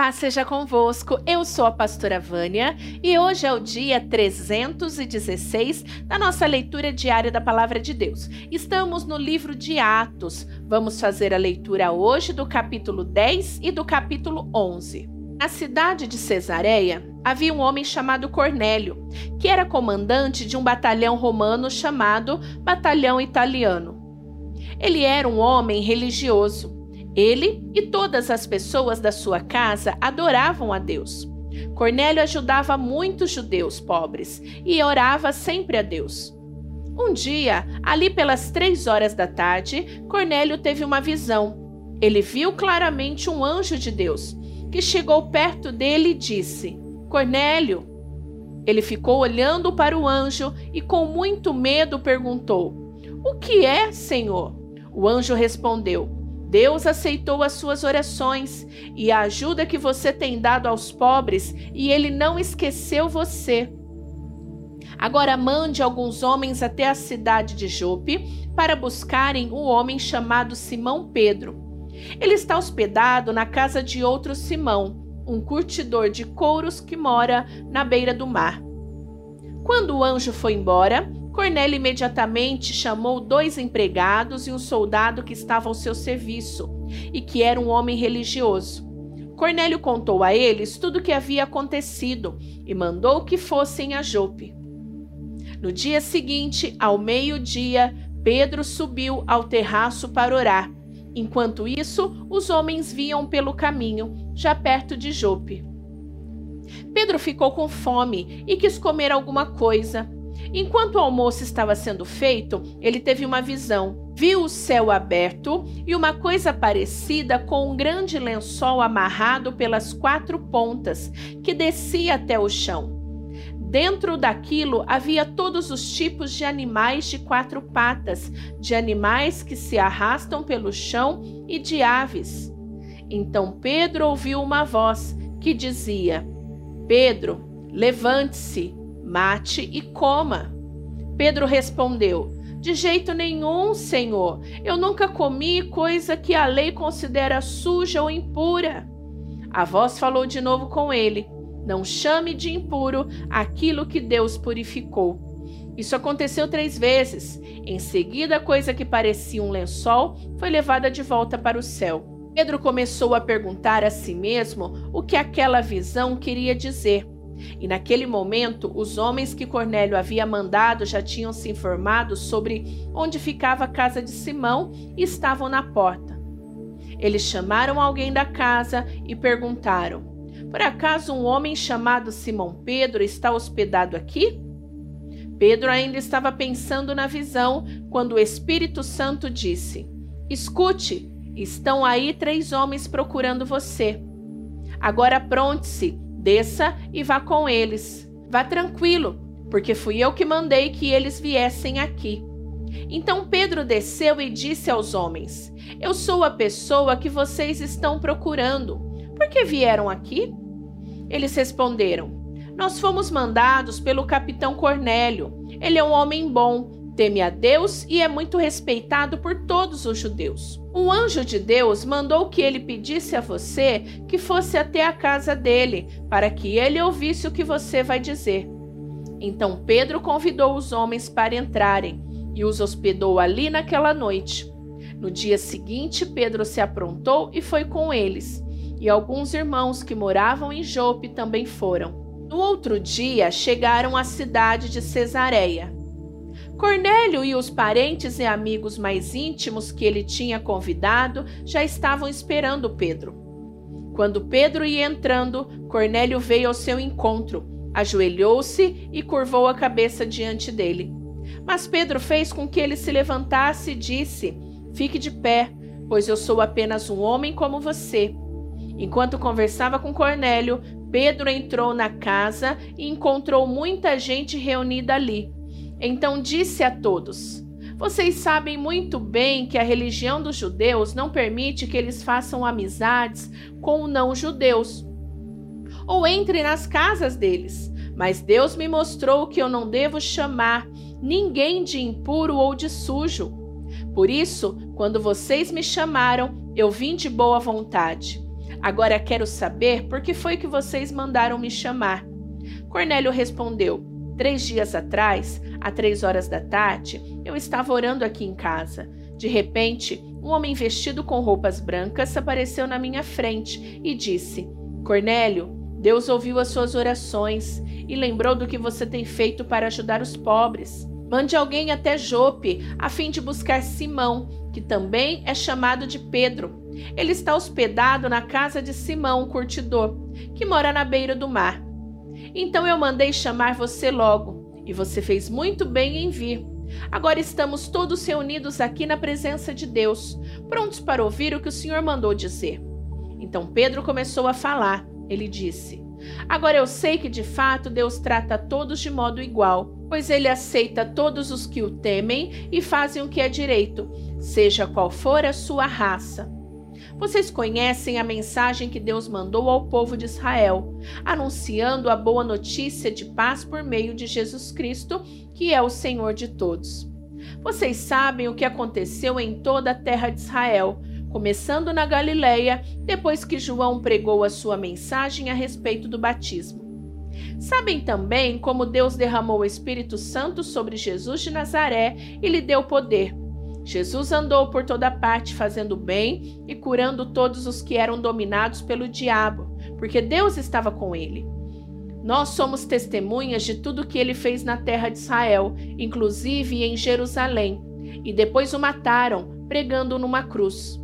Paz seja convosco, eu sou a pastora Vânia e hoje é o dia 316 da nossa leitura diária da Palavra de Deus. Estamos no livro de Atos. Vamos fazer a leitura hoje do capítulo 10 e do capítulo 11. Na cidade de Cesareia havia um homem chamado Cornélio, que era comandante de um batalhão romano chamado Batalhão Italiano. Ele era um homem religioso ele e todas as pessoas da sua casa adoravam a Deus. Cornélio ajudava muitos judeus pobres e orava sempre a Deus. Um dia, ali pelas três horas da tarde, Cornélio teve uma visão. Ele viu claramente um anjo de Deus que chegou perto dele e disse: Cornélio. Ele ficou olhando para o anjo e, com muito medo, perguntou: O que é, Senhor? O anjo respondeu: Deus aceitou as suas orações e a ajuda que você tem dado aos pobres, e ele não esqueceu você. Agora mande alguns homens até a cidade de Jope para buscarem um homem chamado Simão Pedro. Ele está hospedado na casa de outro Simão, um curtidor de couros que mora na beira do mar. Quando o anjo foi embora, Cornélio imediatamente chamou dois empregados e um soldado que estava ao seu serviço e que era um homem religioso. Cornélio contou a eles tudo o que havia acontecido e mandou que fossem a Jope. No dia seguinte, ao meio-dia, Pedro subiu ao terraço para orar. Enquanto isso, os homens vinham pelo caminho, já perto de Jope. Pedro ficou com fome e quis comer alguma coisa. Enquanto o almoço estava sendo feito, ele teve uma visão. Viu o céu aberto e uma coisa parecida com um grande lençol amarrado pelas quatro pontas, que descia até o chão. Dentro daquilo havia todos os tipos de animais de quatro patas, de animais que se arrastam pelo chão e de aves. Então Pedro ouviu uma voz que dizia: Pedro, levante-se mate e coma. Pedro respondeu: De jeito nenhum, Senhor. Eu nunca comi coisa que a lei considera suja ou impura. A voz falou de novo com ele: Não chame de impuro aquilo que Deus purificou. Isso aconteceu três vezes. Em seguida, a coisa que parecia um lençol foi levada de volta para o céu. Pedro começou a perguntar a si mesmo o que aquela visão queria dizer. E naquele momento, os homens que Cornélio havia mandado já tinham se informado sobre onde ficava a casa de Simão e estavam na porta. Eles chamaram alguém da casa e perguntaram: Por acaso um homem chamado Simão Pedro está hospedado aqui? Pedro ainda estava pensando na visão quando o Espírito Santo disse: Escute, estão aí três homens procurando você. Agora pronte-se Desça e vá com eles. Vá tranquilo, porque fui eu que mandei que eles viessem aqui. Então Pedro desceu e disse aos homens: Eu sou a pessoa que vocês estão procurando. Por que vieram aqui? Eles responderam: Nós fomos mandados pelo capitão Cornélio. Ele é um homem bom teme a Deus e é muito respeitado por todos os judeus. Um anjo de Deus mandou que ele pedisse a você que fosse até a casa dele, para que ele ouvisse o que você vai dizer. Então Pedro convidou os homens para entrarem e os hospedou ali naquela noite. No dia seguinte, Pedro se aprontou e foi com eles, e alguns irmãos que moravam em Jope também foram. No outro dia, chegaram à cidade de Cesareia. Cornélio e os parentes e amigos mais íntimos que ele tinha convidado já estavam esperando Pedro. Quando Pedro ia entrando, Cornélio veio ao seu encontro, ajoelhou-se e curvou a cabeça diante dele. Mas Pedro fez com que ele se levantasse e disse: Fique de pé, pois eu sou apenas um homem como você. Enquanto conversava com Cornélio, Pedro entrou na casa e encontrou muita gente reunida ali. Então disse a todos: Vocês sabem muito bem que a religião dos judeus não permite que eles façam amizades com não-judeus ou entrem nas casas deles. Mas Deus me mostrou que eu não devo chamar ninguém de impuro ou de sujo. Por isso, quando vocês me chamaram, eu vim de boa vontade. Agora quero saber por que foi que vocês mandaram me chamar. Cornélio respondeu: Três dias atrás, às três horas da tarde, eu estava orando aqui em casa. De repente, um homem vestido com roupas brancas apareceu na minha frente e disse: Cornélio, Deus ouviu as suas orações e lembrou do que você tem feito para ajudar os pobres. Mande alguém até Jope, a fim de buscar Simão, que também é chamado de Pedro. Ele está hospedado na casa de Simão, o curtidor, que mora na beira do mar. Então eu mandei chamar você logo, e você fez muito bem em vir. Agora estamos todos reunidos aqui na presença de Deus, prontos para ouvir o que o Senhor mandou dizer. Então Pedro começou a falar. Ele disse: Agora eu sei que de fato Deus trata a todos de modo igual, pois ele aceita todos os que o temem e fazem o que é direito, seja qual for a sua raça. Vocês conhecem a mensagem que Deus mandou ao povo de Israel, anunciando a boa notícia de paz por meio de Jesus Cristo, que é o Senhor de todos. Vocês sabem o que aconteceu em toda a terra de Israel, começando na Galileia, depois que João pregou a sua mensagem a respeito do batismo. Sabem também como Deus derramou o Espírito Santo sobre Jesus de Nazaré e lhe deu poder Jesus andou por toda parte fazendo bem e curando todos os que eram dominados pelo diabo, porque Deus estava com ele. Nós somos testemunhas de tudo que ele fez na terra de Israel, inclusive em Jerusalém, e depois o mataram, pregando numa cruz.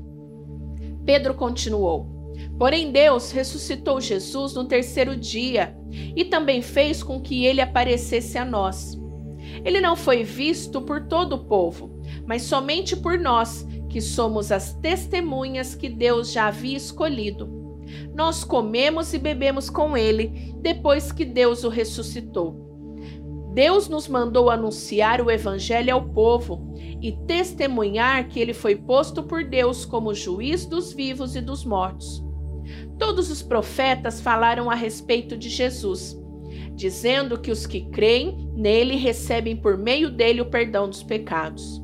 Pedro continuou: Porém, Deus ressuscitou Jesus no terceiro dia e também fez com que ele aparecesse a nós. Ele não foi visto por todo o povo mas somente por nós, que somos as testemunhas que Deus já havia escolhido. Nós comemos e bebemos com ele depois que Deus o ressuscitou. Deus nos mandou anunciar o Evangelho ao povo e testemunhar que ele foi posto por Deus como juiz dos vivos e dos mortos. Todos os profetas falaram a respeito de Jesus, dizendo que os que creem nele recebem por meio dele o perdão dos pecados.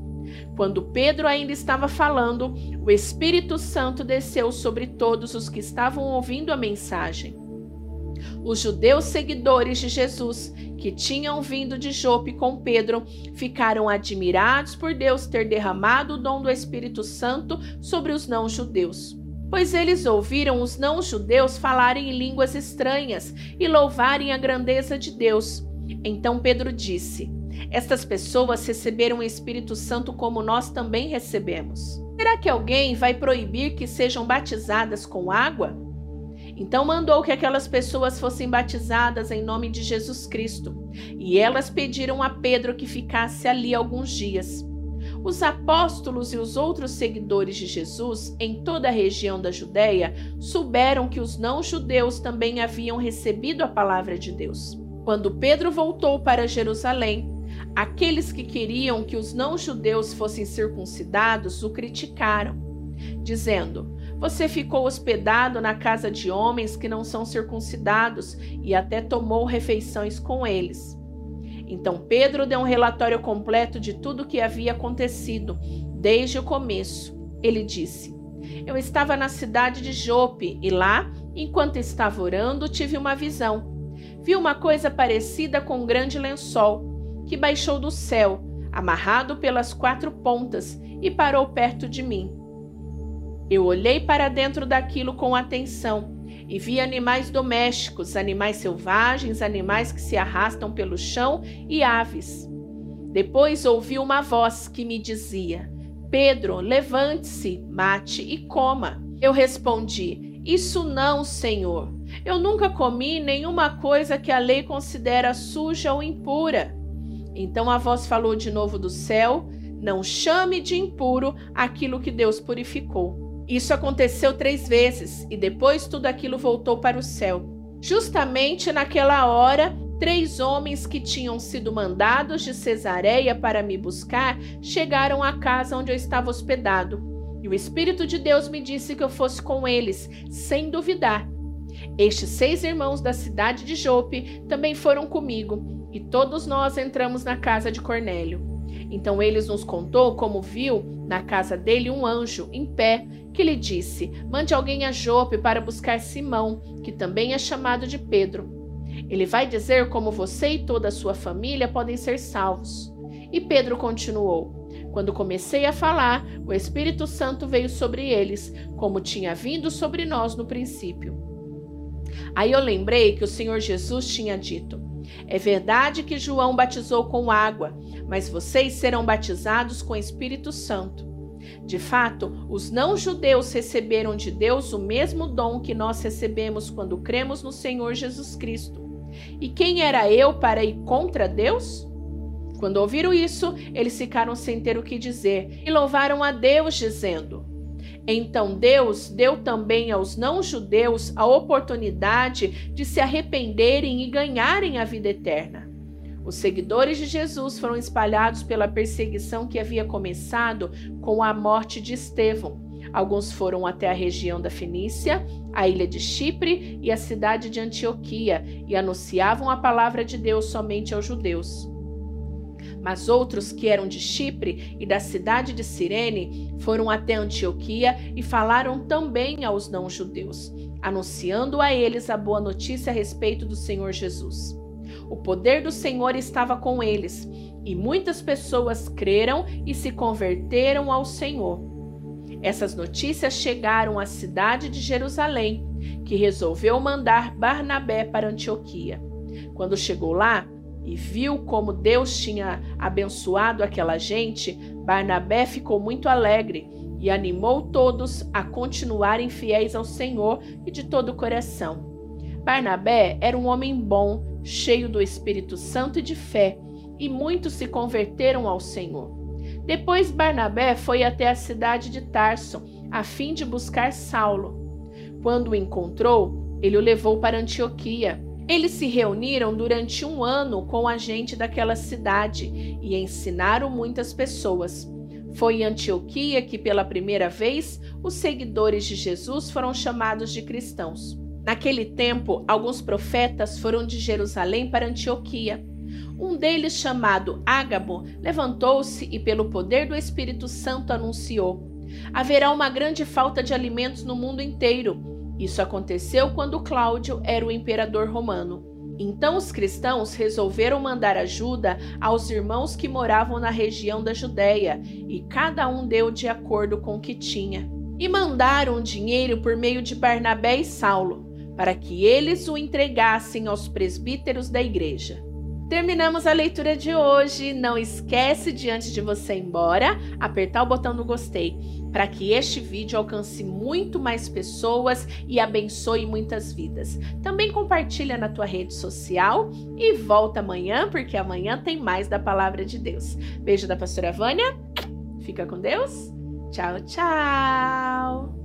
Quando Pedro ainda estava falando, o Espírito Santo desceu sobre todos os que estavam ouvindo a mensagem. Os judeus seguidores de Jesus, que tinham vindo de Jope com Pedro, ficaram admirados por Deus ter derramado o dom do Espírito Santo sobre os não-judeus. Pois eles ouviram os não-judeus falarem em línguas estranhas e louvarem a grandeza de Deus. Então Pedro disse: estas pessoas receberam o Espírito Santo como nós também recebemos. Será que alguém vai proibir que sejam batizadas com água? Então mandou que aquelas pessoas fossem batizadas em nome de Jesus Cristo, e elas pediram a Pedro que ficasse ali alguns dias. Os apóstolos e os outros seguidores de Jesus em toda a região da Judéia souberam que os não-judeus também haviam recebido a palavra de Deus. Quando Pedro voltou para Jerusalém, Aqueles que queriam que os não-judeus fossem circuncidados o criticaram, dizendo: Você ficou hospedado na casa de homens que não são circuncidados e até tomou refeições com eles. Então Pedro deu um relatório completo de tudo o que havia acontecido, desde o começo. Ele disse: Eu estava na cidade de Jope e lá, enquanto estava orando, tive uma visão. Vi uma coisa parecida com um grande lençol que baixou do céu, amarrado pelas quatro pontas, e parou perto de mim. Eu olhei para dentro daquilo com atenção e vi animais domésticos, animais selvagens, animais que se arrastam pelo chão e aves. Depois ouvi uma voz que me dizia: Pedro, levante-se, mate e coma. Eu respondi: Isso não, Senhor. Eu nunca comi nenhuma coisa que a lei considera suja ou impura. Então a voz falou de novo do céu: Não chame de impuro aquilo que Deus purificou. Isso aconteceu três vezes e depois tudo aquilo voltou para o céu. Justamente naquela hora, três homens que tinham sido mandados de Cesareia para me buscar chegaram à casa onde eu estava hospedado. E o Espírito de Deus me disse que eu fosse com eles, sem duvidar. Estes seis irmãos da cidade de Jope também foram comigo e todos nós entramos na casa de Cornélio. Então ele nos contou como viu na casa dele um anjo em pé que lhe disse: Mande alguém a Jope para buscar Simão, que também é chamado de Pedro. Ele vai dizer como você e toda a sua família podem ser salvos. E Pedro continuou: Quando comecei a falar, o Espírito Santo veio sobre eles, como tinha vindo sobre nós no princípio. Aí eu lembrei que o Senhor Jesus tinha dito: É verdade que João batizou com água, mas vocês serão batizados com Espírito Santo. De fato, os não-judeus receberam de Deus o mesmo dom que nós recebemos quando cremos no Senhor Jesus Cristo. E quem era eu para ir contra Deus? Quando ouviram isso, eles ficaram sem ter o que dizer e louvaram a Deus, dizendo: Então Deus deu também aos não-judeus a oportunidade de se arrependerem e ganharem a vida eterna. Os seguidores de Jesus foram espalhados pela perseguição que havia começado com a morte de Estevão. Alguns foram até a região da Fenícia, a ilha de Chipre e a cidade de Antioquia e anunciavam a palavra de Deus somente aos judeus. Mas outros que eram de Chipre e da cidade de Cirene foram até Antioquia e falaram também aos não-judeus, anunciando a eles a boa notícia a respeito do Senhor Jesus. O poder do Senhor estava com eles, e muitas pessoas creram e se converteram ao Senhor. Essas notícias chegaram à cidade de Jerusalém, que resolveu mandar Barnabé para Antioquia. Quando chegou lá, e viu como Deus tinha abençoado aquela gente, Barnabé ficou muito alegre e animou todos a continuarem fiéis ao Senhor e de todo o coração. Barnabé era um homem bom, cheio do Espírito Santo e de fé, e muitos se converteram ao Senhor. Depois Barnabé foi até a cidade de Tarso, a fim de buscar Saulo. Quando o encontrou, ele o levou para Antioquia eles se reuniram durante um ano com a gente daquela cidade e ensinaram muitas pessoas. Foi em Antioquia que, pela primeira vez, os seguidores de Jesus foram chamados de cristãos. Naquele tempo, alguns profetas foram de Jerusalém para Antioquia. Um deles, chamado Ágabo, levantou-se e, pelo poder do Espírito Santo, anunciou: Haverá uma grande falta de alimentos no mundo inteiro isso aconteceu quando Cláudio era o imperador romano. Então os cristãos resolveram mandar ajuda aos irmãos que moravam na região da Judéia, e cada um deu de acordo com o que tinha. E mandaram dinheiro por meio de Barnabé e Saulo, para que eles o entregassem aos presbíteros da igreja. Terminamos a leitura de hoje. Não esquece de antes de você ir embora, apertar o botão do gostei para que este vídeo alcance muito mais pessoas e abençoe muitas vidas. Também compartilha na tua rede social e volta amanhã, porque amanhã tem mais da palavra de Deus. Beijo da pastora Vânia. Fica com Deus. Tchau, tchau.